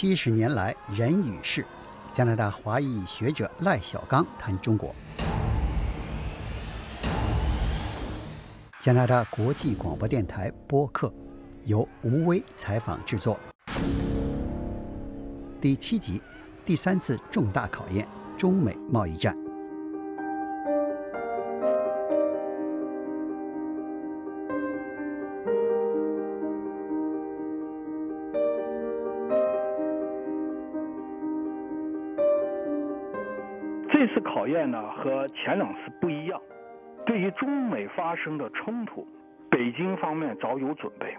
七十年来人与事，加拿大华裔学者赖小刚谈中国。加拿大国际广播电台播客由吴威采访制作。第七集，第三次重大考验——中美贸易战。考验呢，和前两次不一样。对于中美发生的冲突，北京方面早有准备。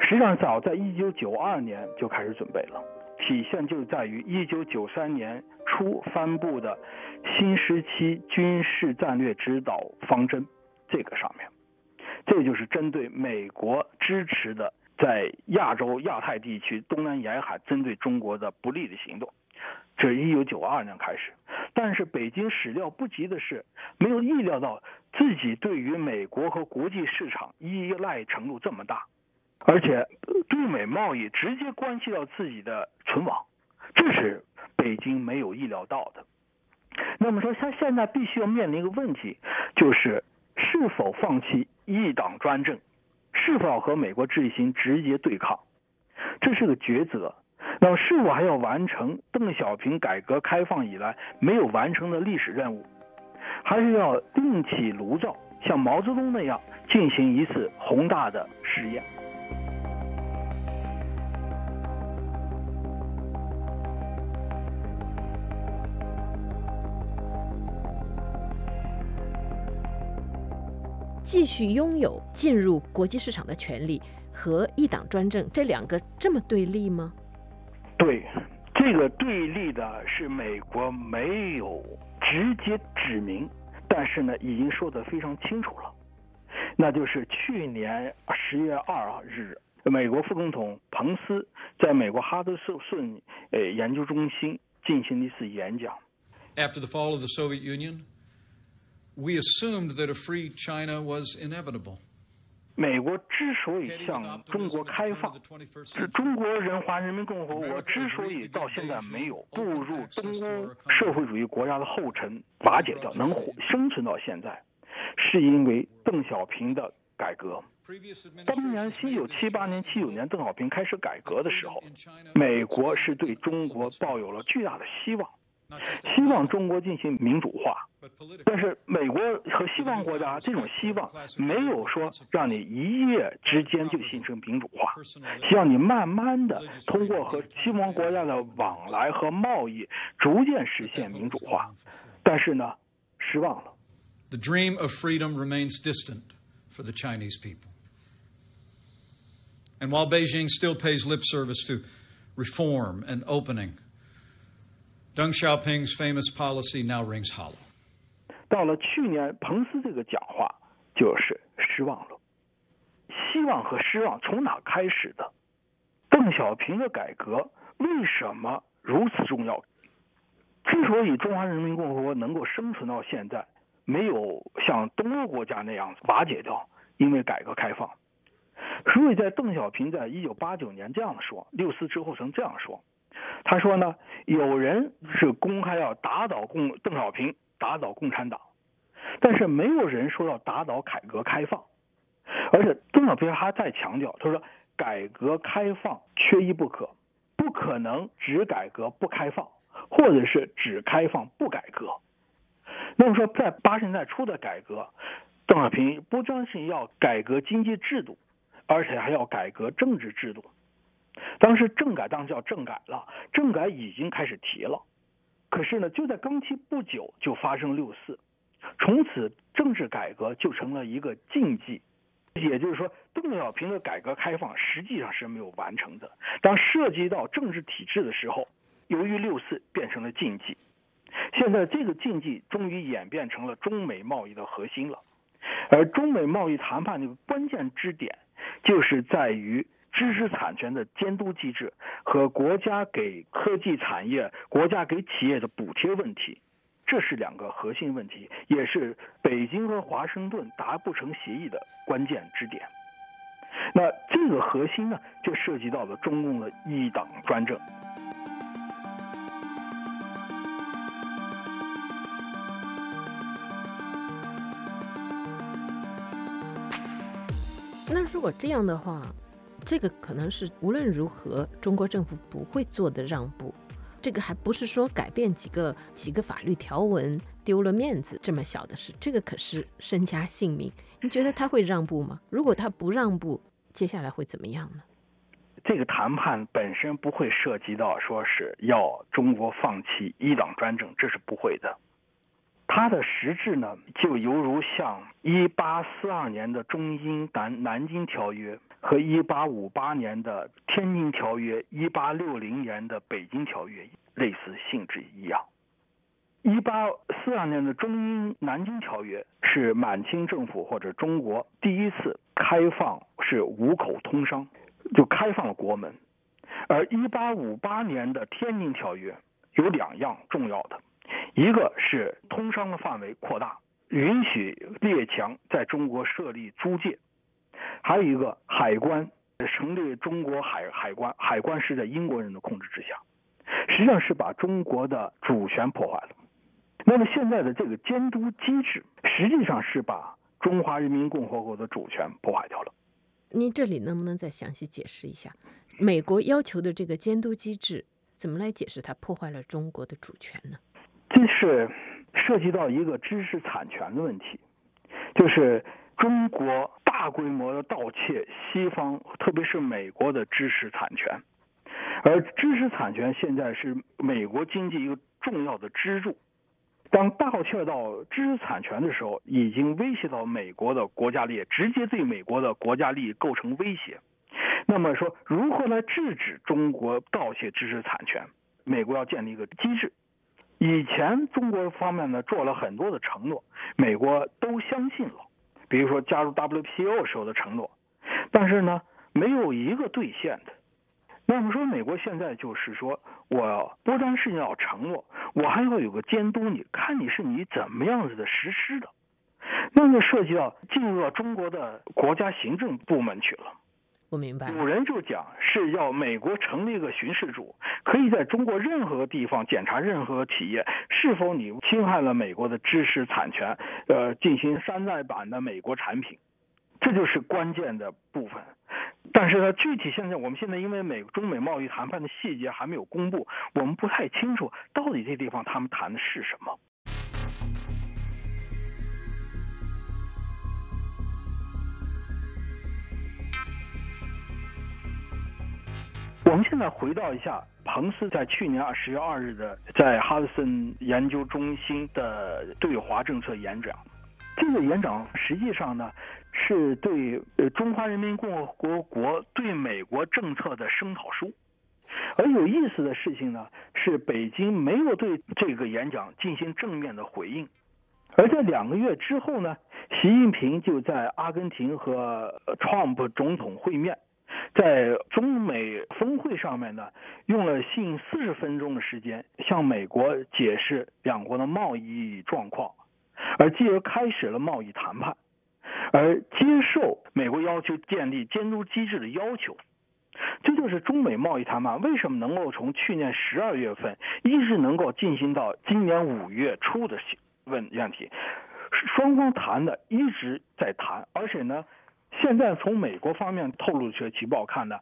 实际上，早在一九九二年就开始准备了。体现就在于一九九三年初颁布的新时期军事战略指导方针这个上面。这就是针对美国支持的在亚洲、亚太地区、东南沿海针对中国的不利的行动。这是一九九二年开始，但是北京始料不及的是，没有意料到自己对于美国和国际市场依赖程度这么大，而且对美贸易直接关系到自己的存亡，这是北京没有意料到的。那么说，他现在必须要面临一个问题，就是是否放弃一党专政，是否和美国进行直接对抗，这是个抉择。那么，是否还要完成邓小平改革开放以来没有完成的历史任务，还是要另起炉灶，像毛泽东那样进行一次宏大的实验？继续拥有进入国际市场的权利和一党专政，这两个这么对立吗？对，这个对立的是美国没有直接指明，但是呢，已经说得非常清楚了，那就是去年十月二日，美国副总统彭斯在美国哈德逊呃研究中心进行了一次演讲。After the fall of the Soviet Union, we assumed that a free China was inevitable. 美国之所以向中国开放，是中国人华人民共和国之所以到现在没有步入东欧社会主义国家的后尘瓦解掉，能活生存到现在，是因为邓小平的改革。当年一九七八年、七九年邓小平开始改革的时候，美国是对中国抱有了巨大的希望。希望中国进行民主化，但是美国和西方国家这种希望没有说让你一夜之间就形成民主化，希望你慢慢的通过和西方国家的往来和贸易逐渐实现民主化，但是呢，失望了。The dream of freedom remains distant for the Chinese people. And while Beijing still pays lip service to reform and opening, Deng Xiaoping's famous policy now rings hollow. 到了去年，彭斯这个讲话就是失望了。希望和失望从哪开始的？邓小平的改革为什么如此重要？之所以中华人民共和国能够生存到现在，没有像东欧国家那样瓦解掉，因为改革开放。所以在邓小平在一九八九年这样说，六四之后曾这样说。他说呢，有人是公开要打倒共邓小平，打倒共产党，但是没有人说要打倒改革开放。而且邓小平还在强调，他说改革开放缺一不可，不可能只改革不开放，或者是只开放不改革。那么说，在八十年代初的改革，邓小平不光是要改革经济制度，而且还要改革政治制度。当时政改当然叫政改了，政改已经开始提了，可是呢，就在刚提不久就发生六四，从此政治改革就成了一个禁忌，也就是说，邓小平的改革开放实际上是没有完成的。当涉及到政治体制的时候，由于六四变成了禁忌，现在这个禁忌终于演变成了中美贸易的核心了，而中美贸易谈判的关键支点就是在于。知识产权的监督机制和国家给科技产业、国家给企业的补贴问题，这是两个核心问题，也是北京和华盛顿达不成协议的关键支点。那这个核心呢，就涉及到了中共的一党专政。那如果这样的话，这个可能是无论如何中国政府不会做的让步。这个还不是说改变几个几个法律条文丢了面子这么小的事，这个可是身家性命。你觉得他会让步吗？如果他不让步，接下来会怎么样呢？这个谈判本身不会涉及到说是要中国放弃伊朗专政，这是不会的。它的实质呢，就犹如像一八四二年的中英南南京条约和一八五八年的天津条约、一八六零年的北京条约类似性质一样。一八四二年的中英南京条约是满清政府或者中国第一次开放是五口通商，就开放了国门。而一八五八年的天津条约有两样重要的。一个是通商的范围扩大，允许列强在中国设立租界；还有一个海关成立中国海海关，海关是在英国人的控制之下，实际上是把中国的主权破坏了。那么现在的这个监督机制，实际上是把中华人民共和国的主权破坏掉了。您这里能不能再详细解释一下，美国要求的这个监督机制怎么来解释它破坏了中国的主权呢？这是涉及到一个知识产权的问题，就是中国大规模的盗窃西方，特别是美国的知识产权，而知识产权现在是美国经济一个重要的支柱。当盗窃到知识产权的时候，已经威胁到美国的国家利益，直接对美国的国家利益构成威胁。那么说，如何来制止中国盗窃知识产权？美国要建立一个机制。以前中国方面呢做了很多的承诺，美国都相信了，比如说加入 WPO 时候的承诺，但是呢没有一个兑现的。那么说美国现在就是说我不单是要承诺，我还要有个监督，你看你是你怎么样子的实施的，那么涉及到进入到中国的国家行政部门去了。我明白。古人就讲是要美国成立一个巡视组，可以在中国任何地方检查任何企业是否你侵害了美国的知识产权，呃，进行山寨版的美国产品，这就是关键的部分。但是呢，具体现在我们现在因为美中美贸易谈判的细节还没有公布，我们不太清楚到底这地方他们谈的是什么。我们现在回到一下彭斯在去年十月二日的在哈德森研究中心的对华政策演讲。这个演讲实际上呢是对中华人民共和国国对美国政策的声讨书。而有意思的事情呢是北京没有对这个演讲进行正面的回应。而在两个月之后呢，习近平就在阿根廷和 Trump 总统会面。在中美峰会上面呢，用了近四十分钟的时间向美国解释两国的贸易状况，而继而开始了贸易谈判，而接受美国要求建立监督机制的要求。这就是中美贸易谈判为什么能够从去年十二月份一直能够进行到今年五月初的问问题，双方谈的一直在谈，而且呢。现在从美国方面透露出的情报看呢，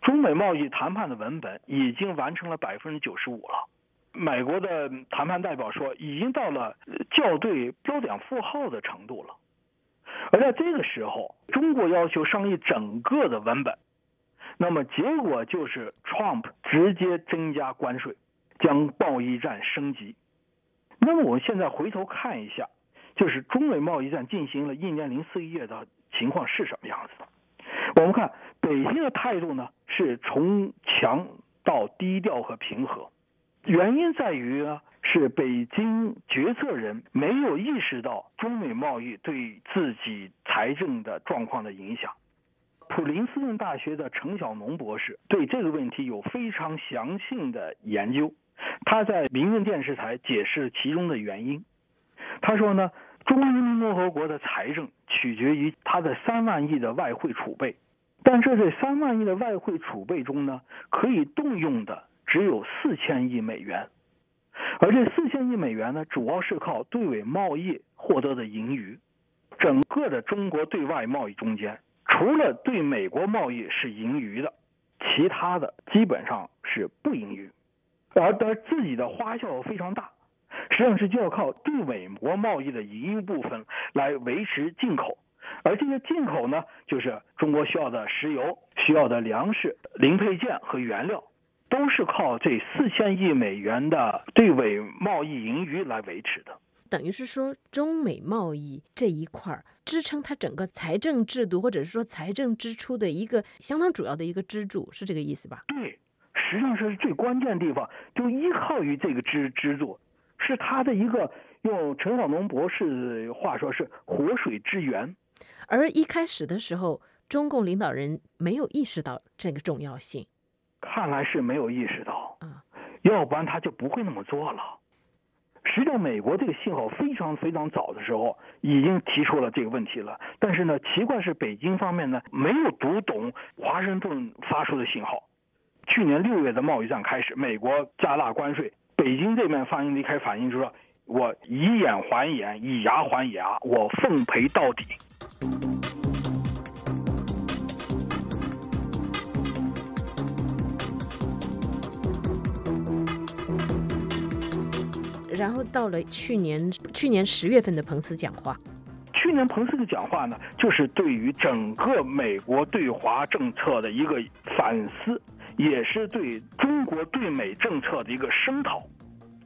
中美贸易谈判的文本已经完成了百分之九十五了。美国的谈判代表说，已经到了校对标点符号的程度了。而在这个时候，中国要求商议整个的文本，那么结果就是 Trump 直接增加关税，将贸易战升级。那么我们现在回头看一下，就是中美贸易战进行了一年零四个月的。情况是什么样子的？我们看北京的态度呢，是从强到低调和平和。原因在于呢，是北京决策人没有意识到中美贸易对自己财政的状况的影响。普林斯顿大学的程晓农博士对这个问题有非常详细的研究，他在民用电视台解释其中的原因。他说呢。中华人民共和国的财政取决于它的三万亿的外汇储备，但这这三万亿的外汇储备中呢，可以动用的只有四千亿美元，而这四千亿美元呢，主要是靠对外贸易获得的盈余。整个的中国对外贸易中间，除了对美国贸易是盈余的，其他的基本上是不盈余，而而自己的花销非常大，实际上是就要靠对美国贸易的盈余部分来维持进口。而这些进口呢，就是中国需要的石油、需要的粮食、零配件和原料，都是靠这四千亿美元的对美贸易盈余来维持的。等于是说，中美贸易这一块儿支撑它整个财政制度，或者是说财政支出的一个相当主要的一个支柱，是这个意思吧？对，实际上是最关键地方，就依靠于这个支支柱，是他的一个用陈晓农博士话说是活水之源。而一开始的时候，中共领导人没有意识到这个重要性，看来是没有意识到啊，要不然他就不会那么做了。实际上，美国这个信号非常非常早的时候已经提出了这个问题了，但是呢，奇怪是北京方面呢没有读懂华盛顿发出的信号。去年六月的贸易战开始，美国加大关税，北京这边反应离开反应就是说：“我以眼还眼，以牙还牙，我奉陪到底。”然后到了去年，去年十月份的彭斯讲话。去年彭斯的讲话呢，就是对于整个美国对华政策的一个反思，也是对中国对美政策的一个声讨。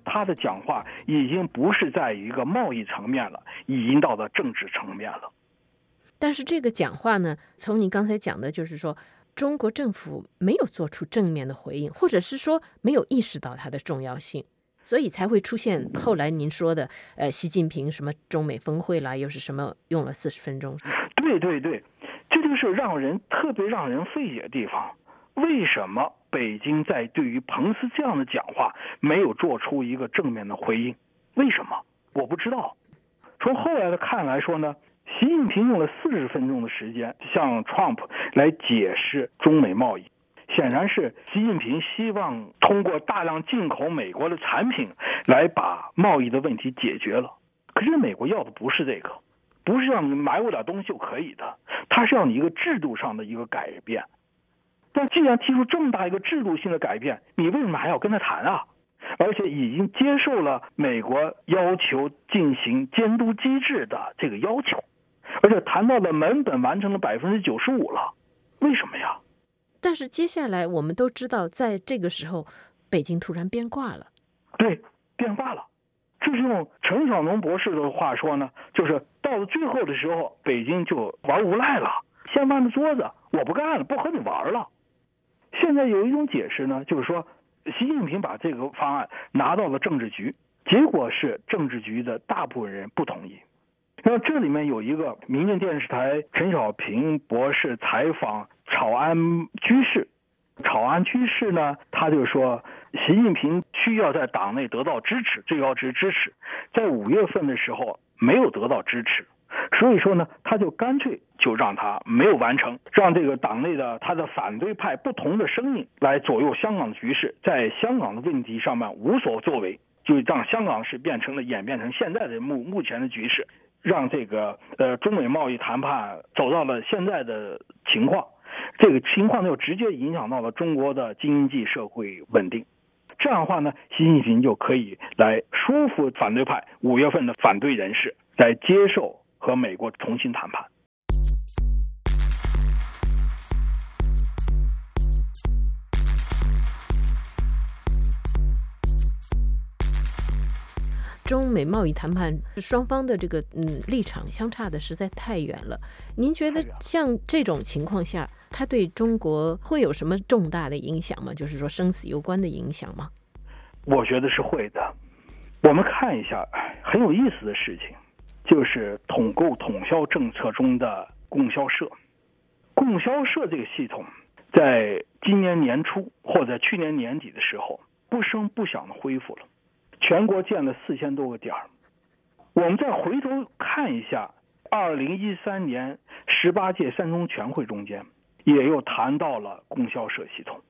他的讲话已经不是在一个贸易层面了，已经到了政治层面了。但是这个讲话呢，从你刚才讲的，就是说中国政府没有做出正面的回应，或者是说没有意识到它的重要性。所以才会出现后来您说的，呃，习近平什么中美峰会啦，又是什么用了四十分钟？对对对，这就是让人特别让人费解的地方。为什么北京在对于彭斯这样的讲话没有做出一个正面的回应？为什么？我不知道。从后来的看来说呢，习近平用了四十分钟的时间向 Trump 来解释中美贸易。显然是习近平希望通过大量进口美国的产品来把贸易的问题解决了。可是美国要的不是这个，不是让你买我点东西就可以的，他是要你一个制度上的一个改变。但既然提出这么大一个制度性的改变，你为什么还要跟他谈啊？而且已经接受了美国要求进行监督机制的这个要求，而且谈到了门本完成了百分之九十五了，为什么呀？但是接下来我们都知道，在这个时候，北京突然变卦了。对，变卦了。就是用陈晓农博士的话说呢，就是到了最后的时候，北京就玩无赖了，掀翻了桌子，我不干了，不和你玩了。现在有一种解释呢，就是说，习近平把这个方案拿到了政治局，结果是政治局的大部分人不同意。那这里面有一个民间电视台陈小平博士采访。草安居士，草安居士呢，他就说，习近平需要在党内得到支持，最高支支持，在五月份的时候没有得到支持，所以说呢，他就干脆就让他没有完成，让这个党内的他的反对派不同的声音来左右香港的局势，在香港的问题上面无所作为，就让香港是变成了演变成现在的目目前的局势，让这个呃中美贸易谈判走到了现在的情况。这个情况就直接影响到了中国的经济社会稳定，这样的话呢，习近平就可以来说服反对派五月份的反对人士来接受和美国重新谈判。中美贸易谈判双方的这个嗯立场相差的实在太远了。您觉得像这种情况下，它对中国会有什么重大的影响吗？就是说生死攸关的影响吗？我觉得是会的。我们看一下很有意思的事情，就是统购统销政策中的供销社。供销社这个系统，在今年年初或者去年年底的时候，不声不响的恢复了。全国建了四千多个点儿，我们再回头看一下，二零一三年十八届三中全会中间，也又谈到了供销社系统。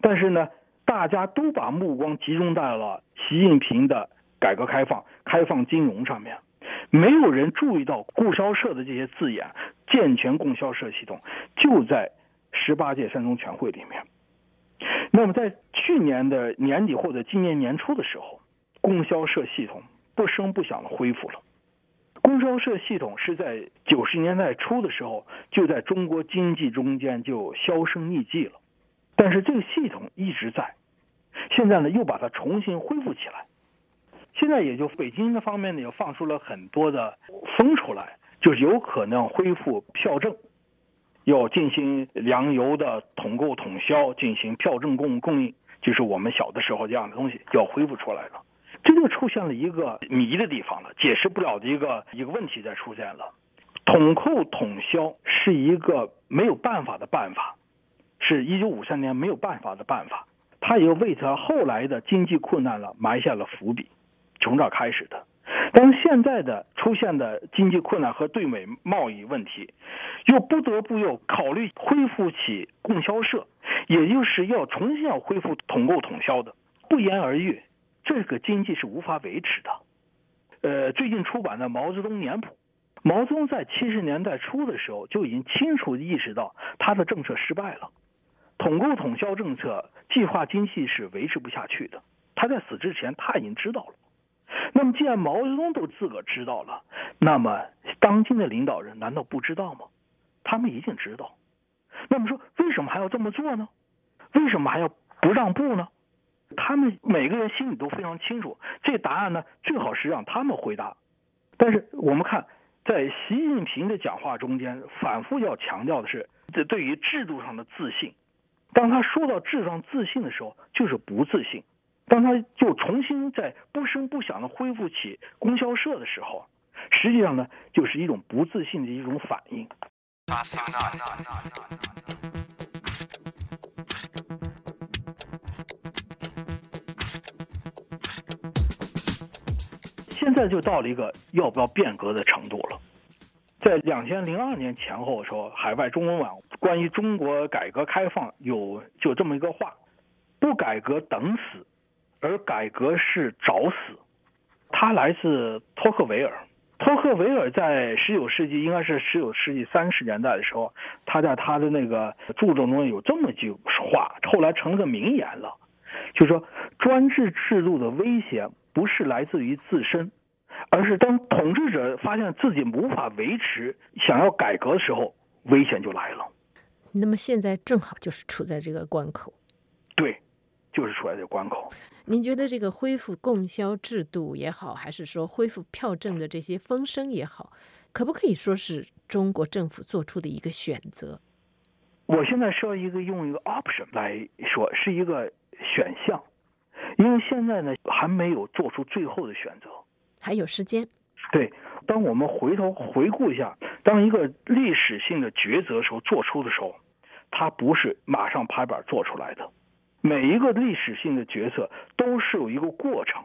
但是呢，大家都把目光集中在了习近平的改革开放、开放金融上面，没有人注意到供销社的这些字眼，健全供销社系统就在十八届三中全会里面。那么在去年的年底或者今年年初的时候，供销社系统不声不响的恢复了。供销社系统是在九十年代初的时候就在中国经济中间就销声匿迹了，但是这个系统一直在，现在呢又把它重新恢复起来。现在也就北京的方面呢也放出了很多的风出来，就是有可能恢复票证。要进行粮油的统购统销，进行票证供供应，就是我们小的时候这样的东西要恢复出来了。这就出现了一个谜的地方了，解释不了的一个一个问题在出现了。统购统销是一个没有办法的办法，是一九五三年没有办法的办法，它也为他后来的经济困难了埋下了伏笔，从这儿开始的。当现在的出现的经济困难和对美贸易问题，又不得不又考虑恢复起供销社，也就是要重新要恢复统购统销的，不言而喻，这个经济是无法维持的。呃，最近出版的《毛泽东年谱》，毛泽东在七十年代初的时候就已经清楚意识到他的政策失败了，统购统销政策计划经济是维持不下去的。他在死之前他已经知道了。那么，既然毛泽东都自个知道了，那么当今的领导人难道不知道吗？他们一定知道。那么说，为什么还要这么做呢？为什么还要不让步呢？他们每个人心里都非常清楚。这答案呢，最好是让他们回答。但是我们看，在习近平的讲话中间，反复要强调的是，这对于制度上的自信。当他说到制度上自信的时候，就是不自信。当他就重新在不声不响的恢复起供销社的时候，实际上呢，就是一种不自信的一种反应。现在就到了一个要不要变革的程度了。在两千零二年前后的时候，海外中文网关于中国改革开放有就这么一个话：不改革等死。而改革是找死，他来自托克维尔。托克维尔在十九世纪，应该是十九世纪三十年代的时候，他在他的那个著作中有这么一句话，后来成了个名言了，就说，专制制度的危险不是来自于自身，而是当统治者发现自己无法维持，想要改革的时候，危险就来了。那么现在正好就是处在这个关口。对。就是出来的关口。您觉得这个恢复供销制度也好，还是说恢复票证的这些风声也好，可不可以说是中国政府做出的一个选择？我现在说一个用一个 option 来说，是一个选项，因为现在呢还没有做出最后的选择，还有时间。对，当我们回头回顾一下，当一个历史性的抉择时候做出的时候，它不是马上拍板做出来的。每一个历史性的决策都是有一个过程，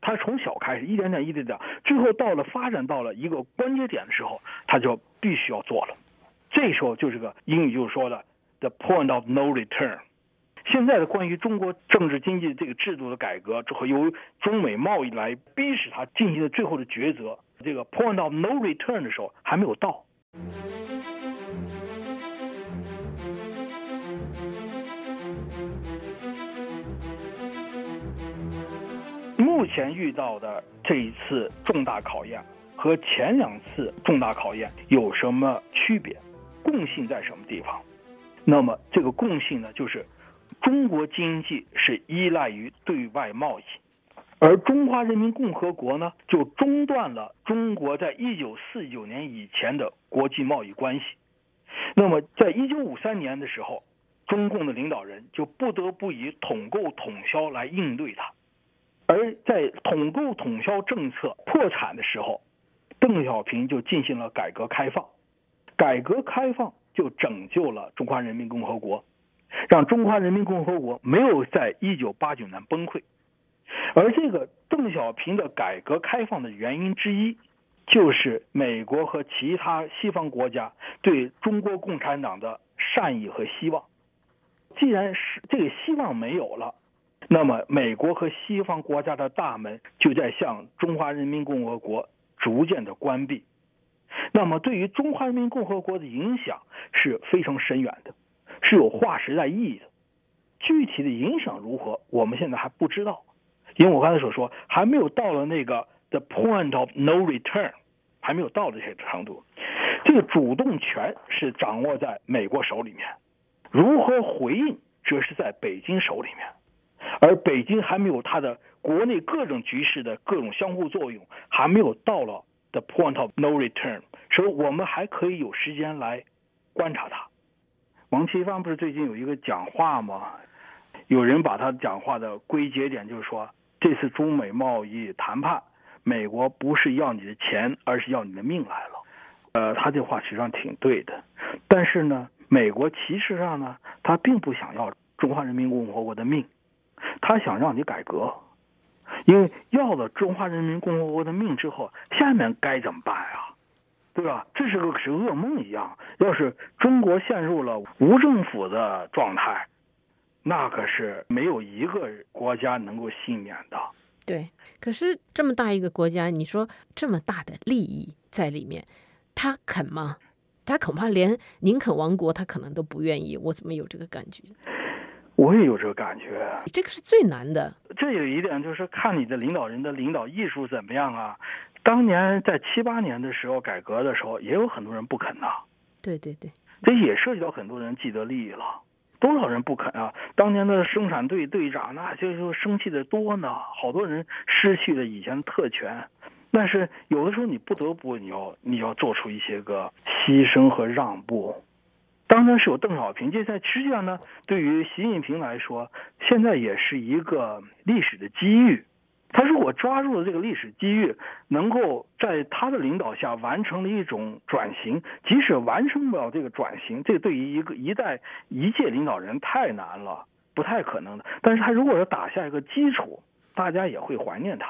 它从小开始，一点点、一点点，最后到了发展到了一个关节点的时候，它就必须要做了。这时候就是个英语就是说的 “the point of no return”。现在的关于中国政治经济这个制度的改革，之后由中美贸易来逼使它进行的最后的抉择，这个 point of no return 的时候还没有到。目前遇到的这一次重大考验和前两次重大考验有什么区别？共性在什么地方？那么这个共性呢，就是中国经济是依赖于对外贸易，而中华人民共和国呢，就中断了中国在一九四九年以前的国际贸易关系。那么，在一九五三年的时候，中共的领导人就不得不以统购统销来应对它。而在统购统销政策破产的时候，邓小平就进行了改革开放，改革开放就拯救了中华人民共和国，让中华人民共和国没有在一九八九年崩溃。而这个邓小平的改革开放的原因之一，就是美国和其他西方国家对中国共产党的善意和希望。既然是这个希望没有了，那么美国和西方国家的大门就在向中华人民共和国逐渐的关闭。那么对于中华人民共和国的影响是非常深远的，是有划时代意义的。具体的影响如何，我们现在还不知道，因为我刚才所说还没有到了那个 the point of no return，还没有到这些程度。这个主动权是掌握在美国手里面，如何回应则是在北京手里面，而北京还没有它的国内各种局势的各种相互作用，还没有到了 the point of no return，所以我们还可以有时间来观察它。王岐芳不是最近有一个讲话吗？有人把他讲话的归结点就是说，这次中美贸易谈判，美国不是要你的钱，而是要你的命来了。呃，他这话实际上挺对的。但是呢，美国其实上呢，他并不想要中华人民共和国的命，他想让你改革。因为要了中华人民共和国的命之后，下面该怎么办啊？对吧？这是个是噩梦一样。要是中国陷入了无政府的状态。那可是没有一个国家能够幸免的。对，可是这么大一个国家，你说这么大的利益在里面，他肯吗？他恐怕连宁肯亡国，他可能都不愿意。我怎么有这个感觉？我也有这个感觉。这个是最难的。这有一点就是看你的领导人的领导艺术怎么样啊。当年在七八年的时候改革的时候，也有很多人不肯呐。对对对，这也涉及到很多人既得利益了。多少人不肯啊？当年的生产队队长那就就生气的多呢，好多人失去了以前的特权。但是有的时候你不得不你要你要做出一些个牺牲和让步。当然是有邓小平，这在实际上呢，对于习近平来说，现在也是一个历史的机遇。他如果抓住了这个历史机遇，能够在他的领导下完成了一种转型，即使完成不了这个转型，这对于一个一代一届领导人太难了，不太可能的。但是他如果要打下一个基础，大家也会怀念他。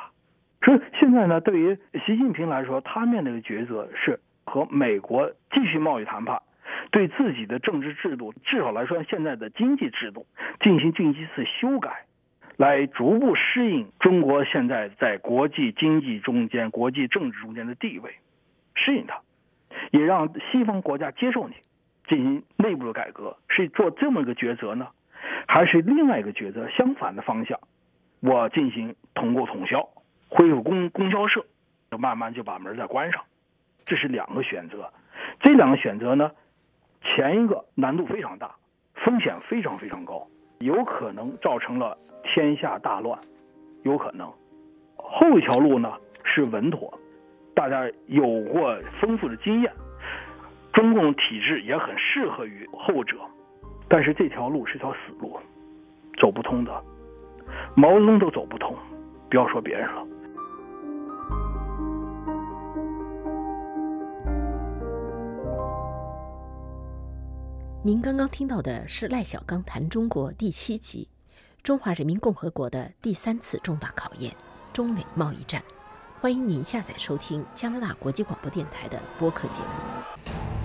所以现在呢，对于习近平来说，他面对的抉择是和美国继续贸易谈判，对自己的政治制度，至少来说现在的经济制度进行进一次修改。来逐步适应中国现在在国际经济中间、国际政治中间的地位，适应它，也让西方国家接受你，进行内部的改革，是做这么一个抉择呢，还是另外一个抉择？相反的方向，我进行统购统销，恢复供供销社，慢慢就把门再关上，这是两个选择。这两个选择呢，前一个难度非常大，风险非常非常高。有可能造成了天下大乱，有可能。后一条路呢是稳妥，大家有过丰富的经验，中共体制也很适合于后者。但是这条路是条死路，走不通的。毛泽东都走不通，不要说别人了。您刚刚听到的是赖小刚谈中国第七集《中华人民共和国的第三次重大考验——中美贸易战》。欢迎您下载收听加拿大国际广播电台的播客节目。